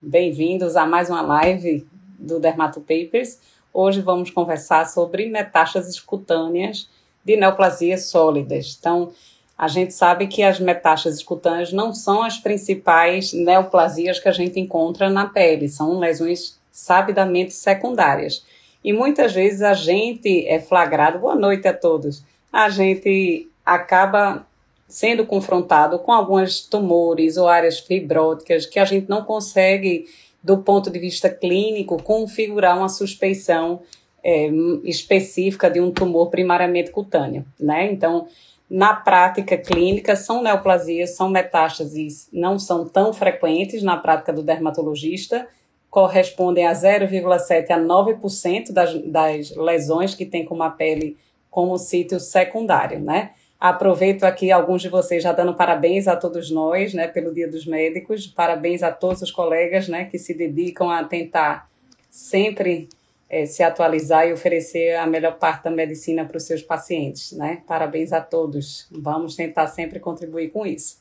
Bem-vindos a mais uma live do Dermato Papers. Hoje vamos conversar sobre metástases cutâneas de neoplasias sólidas. Então, a gente sabe que as metástases cutâneas não são as principais neoplasias que a gente encontra na pele, são lesões sabidamente secundárias. E muitas vezes a gente é flagrado, boa noite a todos, a gente acaba sendo confrontado com alguns tumores ou áreas fibróticas que a gente não consegue, do ponto de vista clínico, configurar uma suspeição é, específica de um tumor primariamente cutâneo, né? Então, na prática clínica, são neoplasias, são metástases, não são tão frequentes na prática do dermatologista, correspondem a 0,7 a 9% das, das lesões que tem com a pele como sítio secundário, né? Aproveito aqui alguns de vocês já dando parabéns a todos nós, né, pelo Dia dos Médicos. Parabéns a todos os colegas, né, que se dedicam a tentar sempre é, se atualizar e oferecer a melhor parte da medicina para os seus pacientes, né? Parabéns a todos. Vamos tentar sempre contribuir com isso.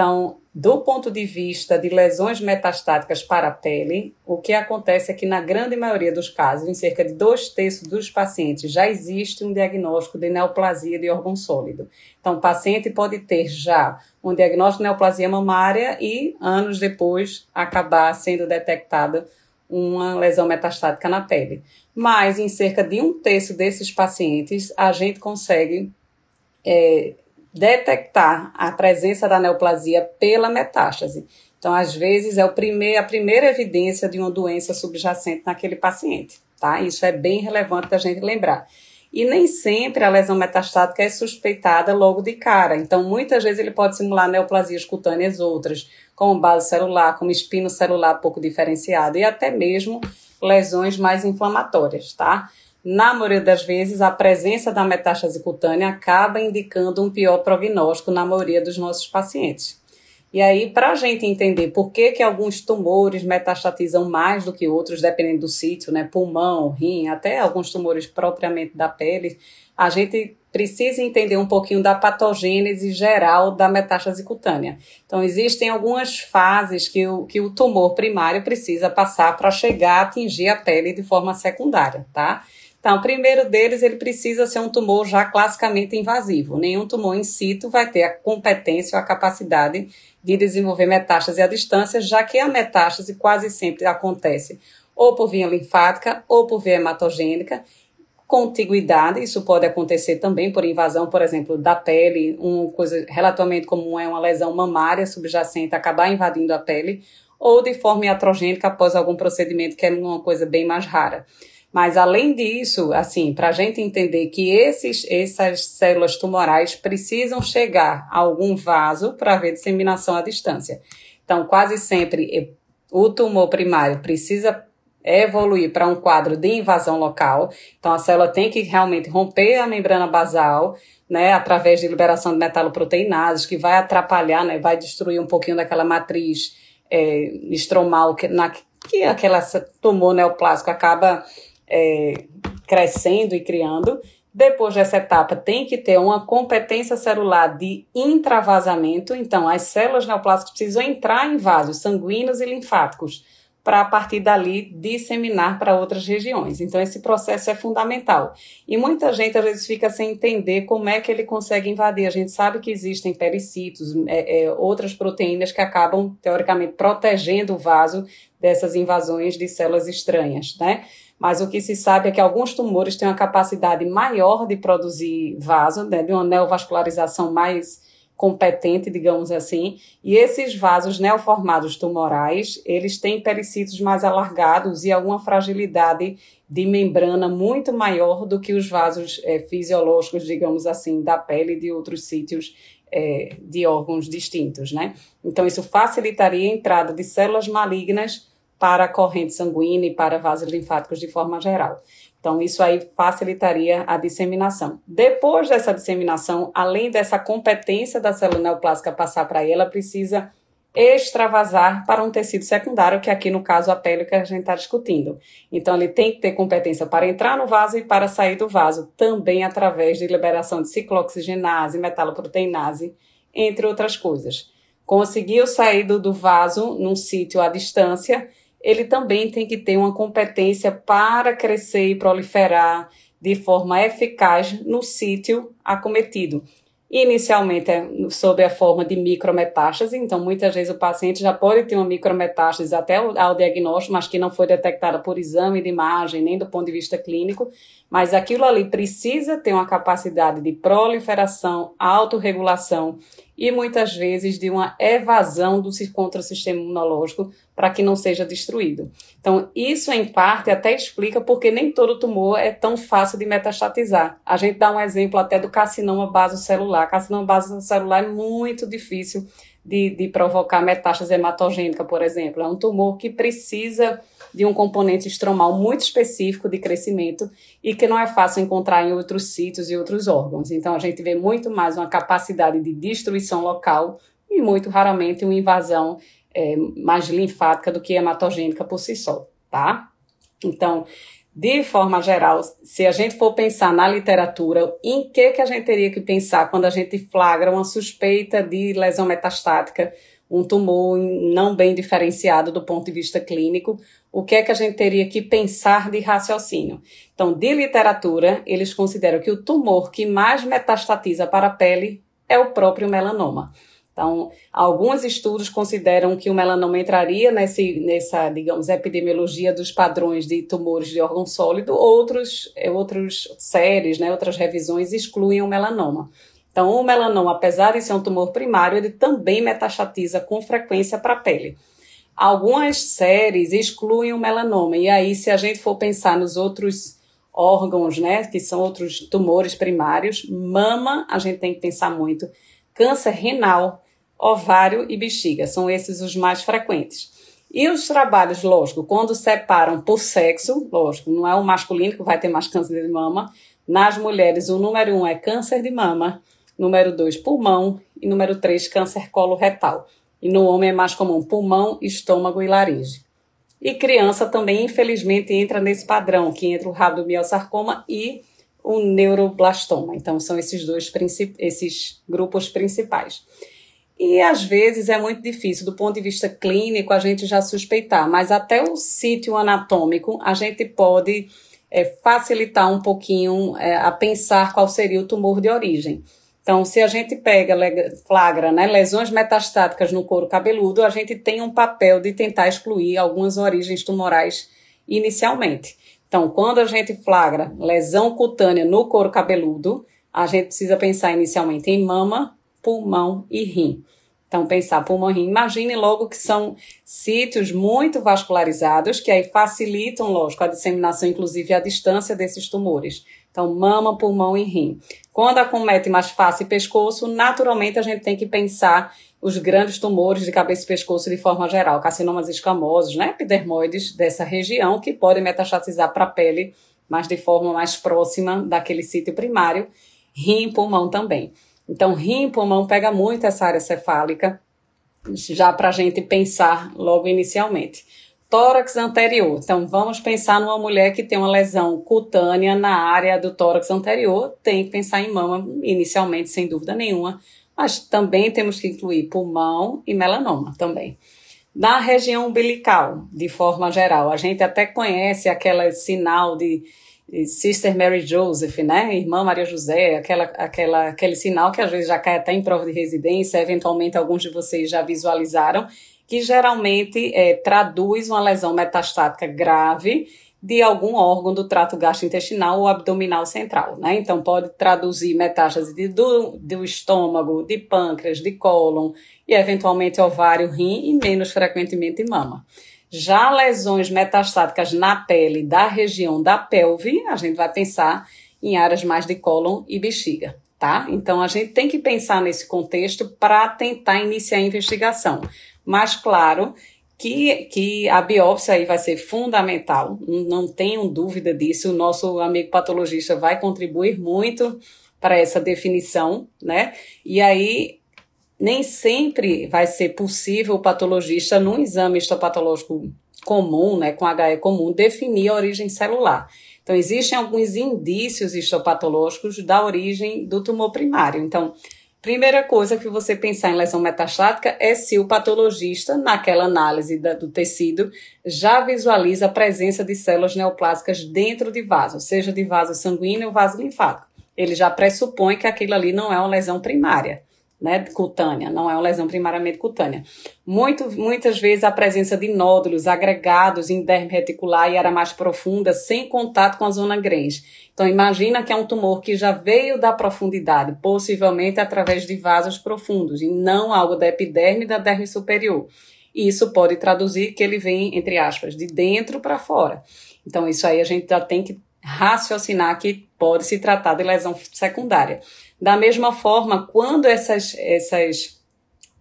Então, do ponto de vista de lesões metastáticas para a pele, o que acontece é que, na grande maioria dos casos, em cerca de dois terços dos pacientes, já existe um diagnóstico de neoplasia de órgão sólido. Então, o paciente pode ter já um diagnóstico de neoplasia mamária e, anos depois, acabar sendo detectada uma lesão metastática na pele. Mas, em cerca de um terço desses pacientes, a gente consegue é, detectar a presença da neoplasia pela metástase. Então, às vezes, é primeir, a primeira evidência de uma doença subjacente naquele paciente, tá? Isso é bem relevante da gente lembrar. E nem sempre a lesão metastática é suspeitada logo de cara. Então, muitas vezes ele pode simular neoplasias cutâneas outras, como base celular, como espino celular pouco diferenciado e até mesmo lesões mais inflamatórias, tá? Na maioria das vezes, a presença da metástase cutânea acaba indicando um pior prognóstico na maioria dos nossos pacientes. E aí, para a gente entender por que, que alguns tumores metastatizam mais do que outros, dependendo do sítio, né, pulmão, rim, até alguns tumores propriamente da pele, a gente precisa entender um pouquinho da patogênese geral da metástase cutânea. Então, existem algumas fases que o, que o tumor primário precisa passar para chegar a atingir a pele de forma secundária, tá? Então, o primeiro deles, ele precisa ser um tumor já classicamente invasivo. Nenhum tumor in situ vai ter a competência ou a capacidade de desenvolver metástase à distância, já que a metástase quase sempre acontece ou por via linfática ou por via hematogênica, contiguidade, isso pode acontecer também por invasão, por exemplo, da pele, uma coisa relativamente comum é uma lesão mamária subjacente acabar invadindo a pele, ou de forma iatrogênica após algum procedimento, que é uma coisa bem mais rara. Mas além disso, assim, para a gente entender que esses, essas células tumorais precisam chegar a algum vaso para haver disseminação à distância. Então, quase sempre o tumor primário precisa evoluir para um quadro de invasão local. Então, a célula tem que realmente romper a membrana basal, né, através de liberação de metaloproteinases, que vai atrapalhar, né, vai destruir um pouquinho daquela matriz é, estromal que, na, que aquela tumor neoplásico acaba é, crescendo e criando. Depois dessa etapa, tem que ter uma competência celular de intravasamento. Então, as células neoplásicas precisam entrar em vasos sanguíneos e linfáticos para, a partir dali, disseminar para outras regiões. Então, esse processo é fundamental. E muita gente, às vezes, fica sem entender como é que ele consegue invadir. A gente sabe que existem pericitos, é, é, outras proteínas que acabam, teoricamente, protegendo o vaso dessas invasões de células estranhas, né? mas o que se sabe é que alguns tumores têm uma capacidade maior de produzir vaso, né, de uma neovascularização mais competente, digamos assim, e esses vasos neoformados tumorais, eles têm pericitos mais alargados e alguma fragilidade de membrana muito maior do que os vasos é, fisiológicos, digamos assim, da pele e de outros sítios é, de órgãos distintos, né? Então, isso facilitaria a entrada de células malignas para a corrente sanguínea e para vasos linfáticos de forma geral. Então, isso aí facilitaria a disseminação. Depois dessa disseminação, além dessa competência da célula neoplásica passar para ela, precisa extravasar para um tecido secundário, que aqui no caso a pele que a gente está discutindo. Então, ele tem que ter competência para entrar no vaso e para sair do vaso, também através de liberação de ciclooxigenase, metaloproteinase, entre outras coisas. conseguiu sair do, do vaso num sítio à distância, ele também tem que ter uma competência para crescer e proliferar de forma eficaz no sítio acometido. Inicialmente é sob a forma de micrometástase, então muitas vezes o paciente já pode ter uma micrometástase até ao diagnóstico, mas que não foi detectada por exame de imagem, nem do ponto de vista clínico, mas aquilo ali precisa ter uma capacidade de proliferação, autorregulação e muitas vezes de uma evasão do contra o sistema imunológico para que não seja destruído. Então, isso em parte até explica porque nem todo tumor é tão fácil de metastatizar. A gente dá um exemplo até do carcinoma basocelular. Carcinoma basocelular é muito difícil de, de provocar metástase hematogênica, por exemplo. É um tumor que precisa de um componente estromal muito específico de crescimento e que não é fácil encontrar em outros sítios e outros órgãos. Então, a gente vê muito mais uma capacidade de destruição local e muito raramente uma invasão é, mais linfática do que hematogênica por si só, tá? Então, de forma geral, se a gente for pensar na literatura, em que, que a gente teria que pensar quando a gente flagra uma suspeita de lesão metastática um tumor não bem diferenciado do ponto de vista clínico, o que é que a gente teria que pensar de raciocínio? Então, de literatura, eles consideram que o tumor que mais metastatiza para a pele é o próprio melanoma. Então, alguns estudos consideram que o melanoma entraria nesse, nessa, digamos, epidemiologia dos padrões de tumores de órgão sólido, outros, outros séries, né, outras revisões excluem o melanoma. Então, o melanoma, apesar de ser um tumor primário, ele também metastatiza com frequência para a pele. Algumas séries excluem o melanoma, e aí, se a gente for pensar nos outros órgãos, né, que são outros tumores primários, mama, a gente tem que pensar muito, câncer renal, ovário e bexiga, são esses os mais frequentes. E os trabalhos, lógico, quando separam por sexo, lógico, não é o masculino que vai ter mais câncer de mama, nas mulheres o número um é câncer de mama, número 2, pulmão, e número 3, câncer coloretal. E no homem é mais comum pulmão, estômago e laringe. E criança também, infelizmente, entra nesse padrão, que entra o rabdomiosarcoma e o neuroblastoma. Então, são esses dois esses grupos principais. E às vezes é muito difícil, do ponto de vista clínico, a gente já suspeitar, mas até o sítio anatômico a gente pode é, facilitar um pouquinho é, a pensar qual seria o tumor de origem. Então, se a gente pega, flagra né, lesões metastáticas no couro cabeludo, a gente tem um papel de tentar excluir algumas origens tumorais inicialmente. Então, quando a gente flagra lesão cutânea no couro cabeludo, a gente precisa pensar inicialmente em mama, pulmão e rim. Então, pensar pulmão e rim, imagine logo que são sítios muito vascularizados, que aí facilitam, lógico, a disseminação, inclusive a distância desses tumores. Então, mama, pulmão e rim. Quando acomete mais face e pescoço, naturalmente a gente tem que pensar os grandes tumores de cabeça e pescoço de forma geral, carcinomas escamosos, né, epidermoides dessa região, que podem metastatizar para a pele, mas de forma mais próxima daquele sítio primário, rim e pulmão também. Então, rim e pulmão pega muito essa área cefálica, já para a gente pensar logo inicialmente tórax anterior. Então, vamos pensar numa mulher que tem uma lesão cutânea na área do tórax anterior, tem que pensar em mama inicialmente, sem dúvida nenhuma, mas também temos que incluir pulmão e melanoma também. Na região umbilical, de forma geral, a gente até conhece aquele sinal de Sister Mary Joseph, né? Irmã Maria José, aquela, aquela, aquele sinal que às vezes já cai até em prova de residência, eventualmente alguns de vocês já visualizaram, que geralmente é, traduz uma lesão metastática grave de algum órgão do trato gastrointestinal ou abdominal central, né? Então pode traduzir metástase de, do, do estômago, de pâncreas, de cólon e eventualmente ovário, rim e menos frequentemente mama. Já lesões metastáticas na pele da região da pelve, a gente vai pensar em áreas mais de cólon e bexiga, tá? Então a gente tem que pensar nesse contexto para tentar iniciar a investigação. Mas, claro, que, que a biópsia aí vai ser fundamental, não tenham dúvida disso. O nosso amigo patologista vai contribuir muito para essa definição, né? E aí, nem sempre vai ser possível o patologista, num exame histopatológico comum, né, com HE comum, definir a origem celular. Então, existem alguns indícios histopatológicos da origem do tumor primário. Então, Primeira coisa que você pensar em lesão metastática é se o patologista, naquela análise da, do tecido, já visualiza a presença de células neoplásicas dentro de vaso, seja de vaso sanguíneo ou vaso linfático. Ele já pressupõe que aquilo ali não é uma lesão primária né, cutânea, não é uma lesão primariamente cutânea. Muito, muitas vezes a presença de nódulos agregados em derme reticular e área mais profunda, sem contato com a zona Grange. Então imagina que é um tumor que já veio da profundidade, possivelmente através de vasos profundos, e não algo da epiderme e da derme superior. Isso pode traduzir que ele vem, entre aspas, de dentro para fora. Então isso aí a gente já tem que raciocinar que pode se tratar de lesão secundária. Da mesma forma, quando essas, essas,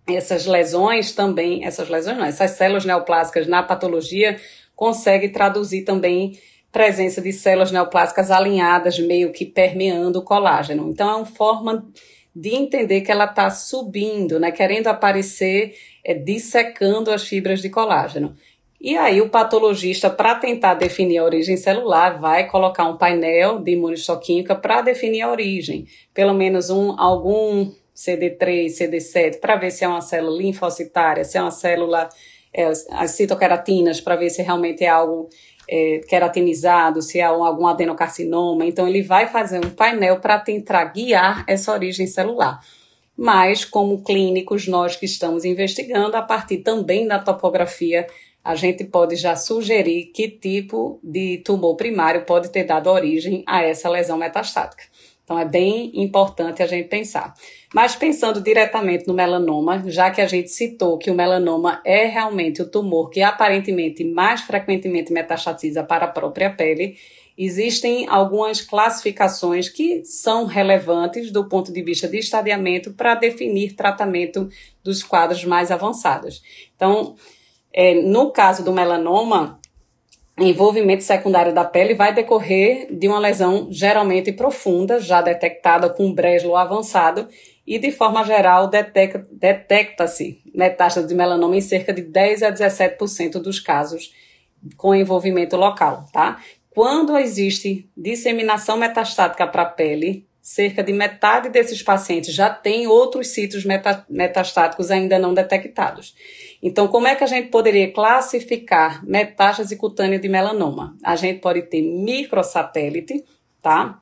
essas lesões também, essas lesões não, essas células neoplásicas na patologia conseguem traduzir também presença de células neoplásicas alinhadas, meio que permeando o colágeno. Então, é uma forma de entender que ela está subindo, né, querendo aparecer, é, dissecando as fibras de colágeno. E aí o patologista, para tentar definir a origem celular, vai colocar um painel de imunistoquímica para definir a origem, pelo menos um algum CD3, CD7, para ver se é uma célula linfocitária, se é uma célula, é, as citoqueratinas, para ver se realmente é algo é, queratinizado, se é algum adenocarcinoma. Então ele vai fazer um painel para tentar guiar essa origem celular mas como clínicos, nós que estamos investigando, a partir também da topografia a gente pode já sugerir que tipo de tumor primário pode ter dado origem a essa lesão metastática. Então é bem importante a gente pensar. Mas pensando diretamente no melanoma, já que a gente citou que o melanoma é realmente o tumor que aparentemente mais frequentemente metastatiza para a própria pele, existem algumas classificações que são relevantes do ponto de vista de estadiamento para definir tratamento dos quadros mais avançados. Então, é, no caso do melanoma, envolvimento secundário da pele vai decorrer de uma lesão geralmente profunda, já detectada com brejo avançado, e de forma geral detecta-se metástase de melanoma em cerca de 10 a 17% dos casos com envolvimento local, tá? Quando existe disseminação metastática para a pele, cerca de metade desses pacientes já tem outros sítios meta, metastáticos ainda não detectados. Então, como é que a gente poderia classificar metástase cutânea de melanoma? A gente pode ter microsatélite, tá?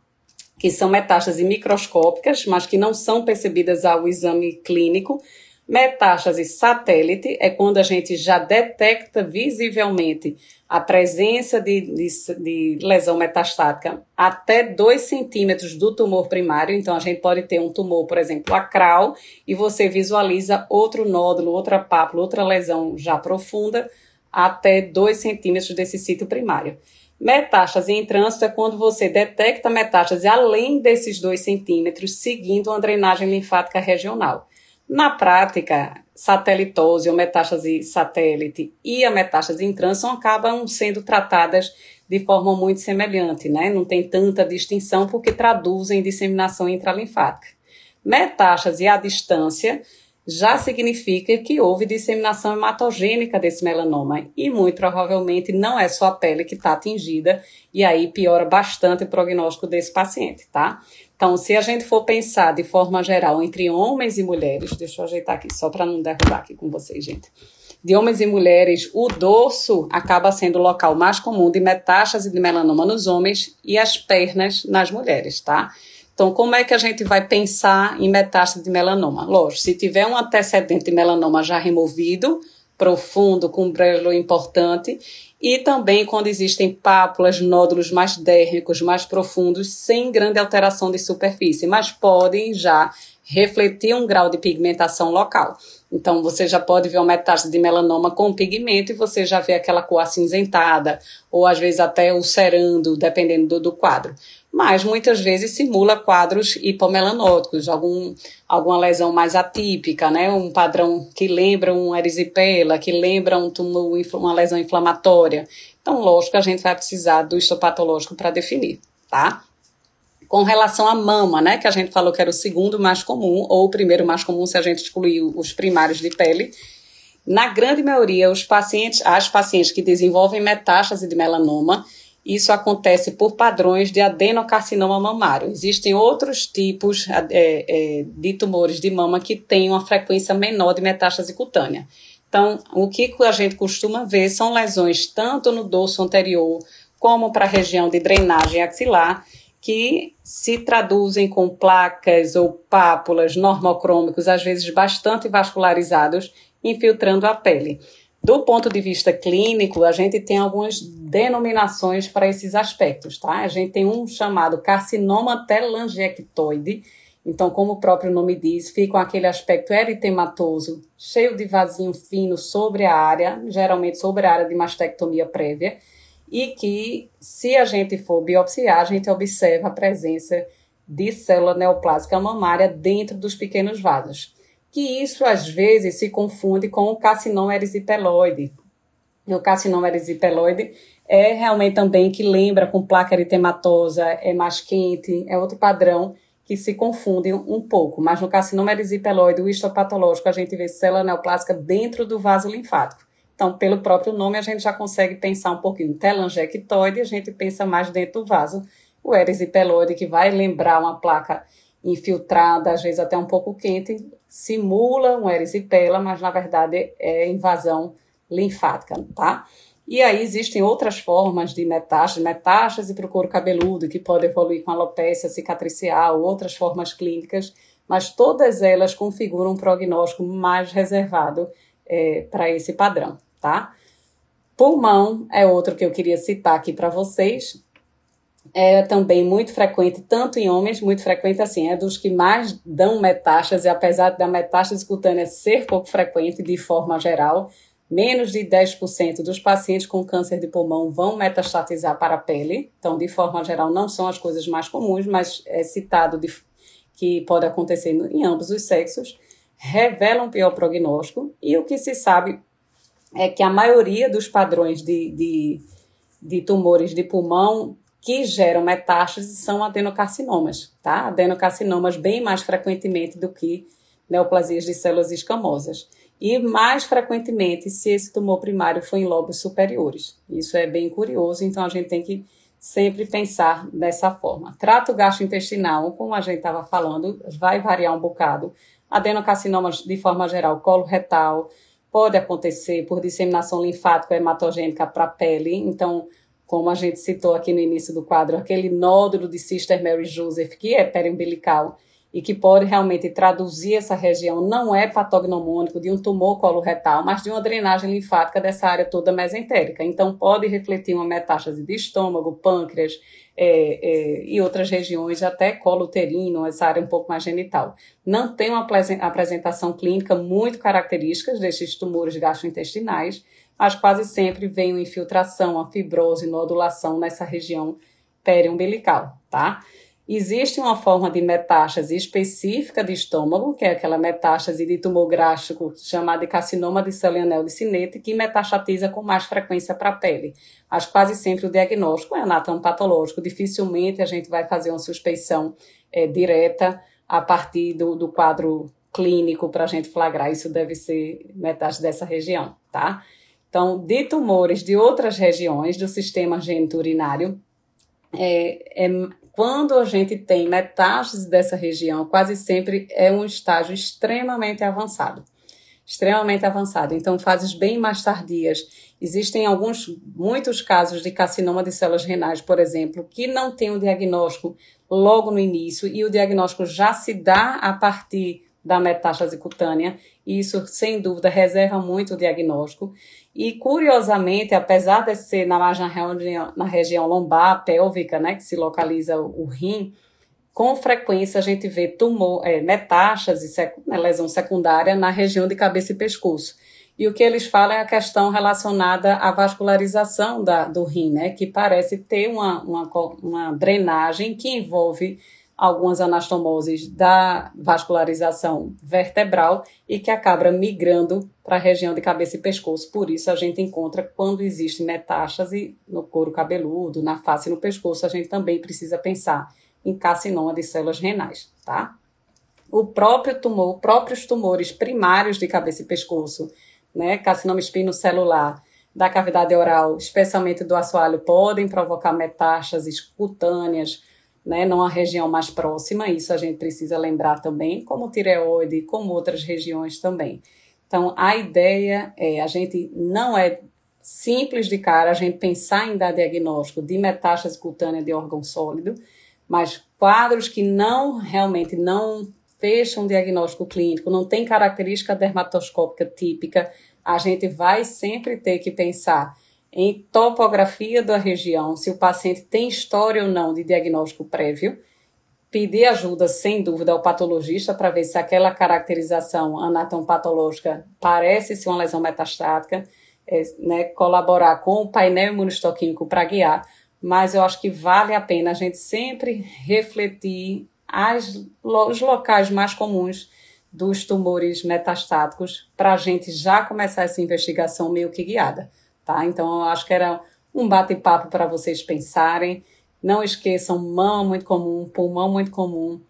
Que são metástases microscópicas, mas que não são percebidas ao exame clínico, Metástase satélite é quando a gente já detecta visivelmente a presença de, de, de lesão metastática até 2 centímetros do tumor primário. Então, a gente pode ter um tumor, por exemplo, acral, e você visualiza outro nódulo, outra pápula, outra lesão já profunda, até 2 centímetros desse sítio primário. Metástase em trânsito é quando você detecta metástase além desses 2 centímetros, seguindo uma drenagem linfática regional. Na prática, satelitose ou metástase satélite e a metástase em trânsito acabam sendo tratadas de forma muito semelhante, né? Não tem tanta distinção porque traduzem disseminação intralinfática. Metástase à distância já significa que houve disseminação hematogênica desse melanoma e muito provavelmente não é só a pele que está atingida e aí piora bastante o prognóstico desse paciente, tá? Então, se a gente for pensar de forma geral entre homens e mulheres, deixa eu ajeitar aqui só para não derrubar aqui com vocês, gente. De homens e mulheres, o dorso acaba sendo o local mais comum de metástase de melanoma nos homens e as pernas nas mulheres, tá? Então, como é que a gente vai pensar em metástase de melanoma? Lógico, se tiver um antecedente de melanoma já removido, profundo, com brelo importante, e também quando existem pápulas, nódulos mais dérmicos, mais profundos, sem grande alteração de superfície, mas podem já refletir um grau de pigmentação local. Então, você já pode ver uma metástase de melanoma com pigmento e você já vê aquela cor acinzentada, ou às vezes até ulcerando, dependendo do, do quadro mas muitas vezes simula quadros hipomelanóticos, algum, alguma lesão mais atípica, né? um padrão que lembra um erisipela, que lembra um tumor, uma lesão inflamatória. Então, lógico a gente vai precisar do histopatológico para definir, tá? Com relação à mama, né, que a gente falou que era o segundo mais comum, ou o primeiro mais comum se a gente excluir os primários de pele, na grande maioria, os pacientes, as pacientes que desenvolvem metástase de melanoma, isso acontece por padrões de adenocarcinoma mamário. Existem outros tipos é, é, de tumores de mama que têm uma frequência menor de metástase cutânea. Então, o que a gente costuma ver são lesões tanto no dorso anterior como para a região de drenagem axilar, que se traduzem com placas ou pápulas normocrômicos, às vezes bastante vascularizados, infiltrando a pele. Do ponto de vista clínico, a gente tem algumas denominações para esses aspectos, tá? A gente tem um chamado carcinoma telangiectoide. Então, como o próprio nome diz, fica com aquele aspecto eritematoso, cheio de vasinho fino sobre a área, geralmente sobre a área de mastectomia prévia, e que, se a gente for biopsiar, a gente observa a presença de célula neoplásica mamária dentro dos pequenos vasos que isso às vezes se confunde com o carcinoma erisipeloide. O carcinoma erisipeloide é realmente também que lembra com placa eritematosa, é mais quente, é outro padrão que se confunde um pouco. Mas no carcinoma erisipeloide, o histopatológico, a gente vê célula neoplásica dentro do vaso linfático. Então, pelo próprio nome, a gente já consegue pensar um pouquinho. Telangiectoide, a gente pensa mais dentro do vaso. O erisipeloide, que vai lembrar uma placa infiltrada, às vezes até um pouco quente, simula um erisipela, mas na verdade é invasão linfática, tá? E aí existem outras formas de metástase, metástase para o couro cabeludo, que pode evoluir com alopecia cicatricial, outras formas clínicas, mas todas elas configuram um prognóstico mais reservado é, para esse padrão, tá? Pulmão é outro que eu queria citar aqui para vocês. É também muito frequente, tanto em homens, muito frequente assim, é dos que mais dão metástase, apesar da metástase cutânea ser pouco frequente de forma geral, menos de 10% dos pacientes com câncer de pulmão vão metastatizar para a pele, então, de forma geral, não são as coisas mais comuns, mas é citado de, que pode acontecer em ambos os sexos, revelam pior prognóstico, e o que se sabe é que a maioria dos padrões de, de, de tumores de pulmão que geram metástases são adenocarcinomas, tá? Adenocarcinomas bem mais frequentemente do que neoplasias de células escamosas. E mais frequentemente se esse tumor primário for em lobos superiores. Isso é bem curioso, então a gente tem que sempre pensar dessa forma. Trato gastrointestinal, como a gente estava falando, vai variar um bocado. Adenocarcinomas, de forma geral, colo retal, pode acontecer por disseminação linfática hematogênica para a pele, então como a gente citou aqui no início do quadro, aquele nódulo de Sister Mary Joseph, que é periumbilical e que pode realmente traduzir essa região, não é patognomônico de um tumor coloretal, mas de uma drenagem linfática dessa área toda mesentérica. Então, pode refletir uma metástase de estômago, pâncreas é, é, e outras regiões, até colo uterino, essa área um pouco mais genital. Não tem uma apresentação clínica muito característica destes tumores gastrointestinais, mas quase sempre vem uma infiltração, a fibrose, nodulação nessa região periumbilical, tá? Existe uma forma de metástase específica de estômago, que é aquela metástase de tumor gástrico chamada de carcinoma de célula de sinete, que metastatiza com mais frequência para a pele. Mas quase sempre o diagnóstico é anatomopatológico, dificilmente a gente vai fazer uma suspeição é, direta a partir do, do quadro clínico para a gente flagrar. Isso deve ser metástase dessa região, tá? Então, de tumores de outras regiões do sistema geniturinário, é, é, quando a gente tem metástase dessa região, quase sempre é um estágio extremamente avançado. Extremamente avançado. Então, fases bem mais tardias. Existem alguns, muitos casos de carcinoma de células renais, por exemplo, que não tem o diagnóstico logo no início e o diagnóstico já se dá a partir da metástase cutânea, e isso, sem dúvida, reserva muito o diagnóstico. E, curiosamente, apesar de ser na margem na região lombar, pélvica, né, que se localiza o, rim, com frequência a gente vê tumor, é, metástase, sec, né, lesão secundária na região de cabeça e pescoço. E o que eles falam é a questão relacionada à vascularização da, do rim, né, que parece ter uma, uma, uma drenagem que envolve algumas anastomoses da vascularização vertebral e que acaba migrando para a região de cabeça e pescoço. Por isso, a gente encontra quando existe metástase no couro cabeludo, na face e no pescoço, a gente também precisa pensar em carcinoma de células renais, tá? O próprio tumor, próprios tumores primários de cabeça e pescoço, né, carcinoma espinocelular, da cavidade oral, especialmente do assoalho, podem provocar metástases cutâneas, né, numa região mais próxima, isso a gente precisa lembrar também, como tireoide, como outras regiões também. Então, a ideia é, a gente não é simples de cara a gente pensar em dar diagnóstico de metástase cutânea de órgão sólido, mas quadros que não realmente não fecham diagnóstico clínico, não tem característica dermatoscópica típica, a gente vai sempre ter que pensar em topografia da região, se o paciente tem história ou não de diagnóstico prévio, pedir ajuda, sem dúvida, ao patologista para ver se aquela caracterização anatomopatológica parece ser uma lesão metastática, é, né, colaborar com o painel imunistoquímico para guiar, mas eu acho que vale a pena a gente sempre refletir as, os locais mais comuns dos tumores metastáticos para a gente já começar essa investigação meio que guiada, tá? Então, eu acho que era um bate-papo para vocês pensarem. Não esqueçam, mão muito comum, pulmão muito comum,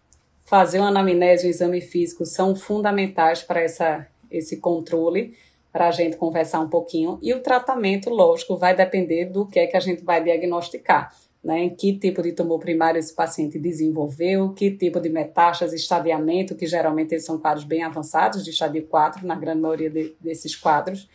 fazer uma anamnese, um exame físico são fundamentais para essa, esse controle, para a gente conversar um pouquinho. E o tratamento, lógico, vai depender do que é que a gente vai diagnosticar né, que tipo de tumor primário esse paciente desenvolveu, que tipo de metástase, estadiamento, que geralmente são quadros bem avançados, de estadio 4, na grande maioria de, desses quadros,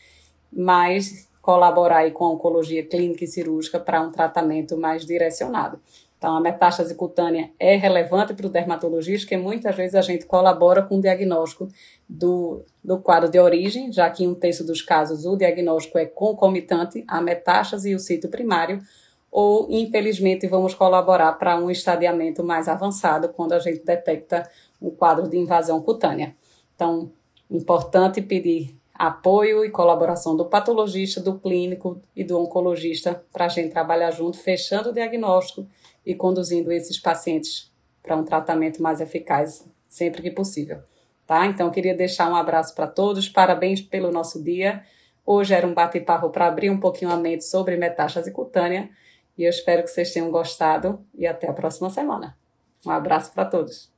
mas colaborar aí com a oncologia clínica e cirúrgica para um tratamento mais direcionado. Então, a metástase cutânea é relevante para o dermatologista, porque muitas vezes a gente colabora com o diagnóstico do, do quadro de origem, já que em um terço dos casos o diagnóstico é concomitante à metástase e o sítio primário, ou infelizmente vamos colaborar para um estadiamento mais avançado quando a gente detecta um quadro de invasão cutânea. Então, importante pedir apoio e colaboração do patologista, do clínico e do oncologista para a gente trabalhar junto, fechando o diagnóstico e conduzindo esses pacientes para um tratamento mais eficaz sempre que possível. Tá? Então, queria deixar um abraço para todos, parabéns pelo nosso dia. Hoje era um bate-papo para abrir um pouquinho a mente sobre metástase cutânea e eu espero que vocês tenham gostado e até a próxima semana. Um abraço para todos.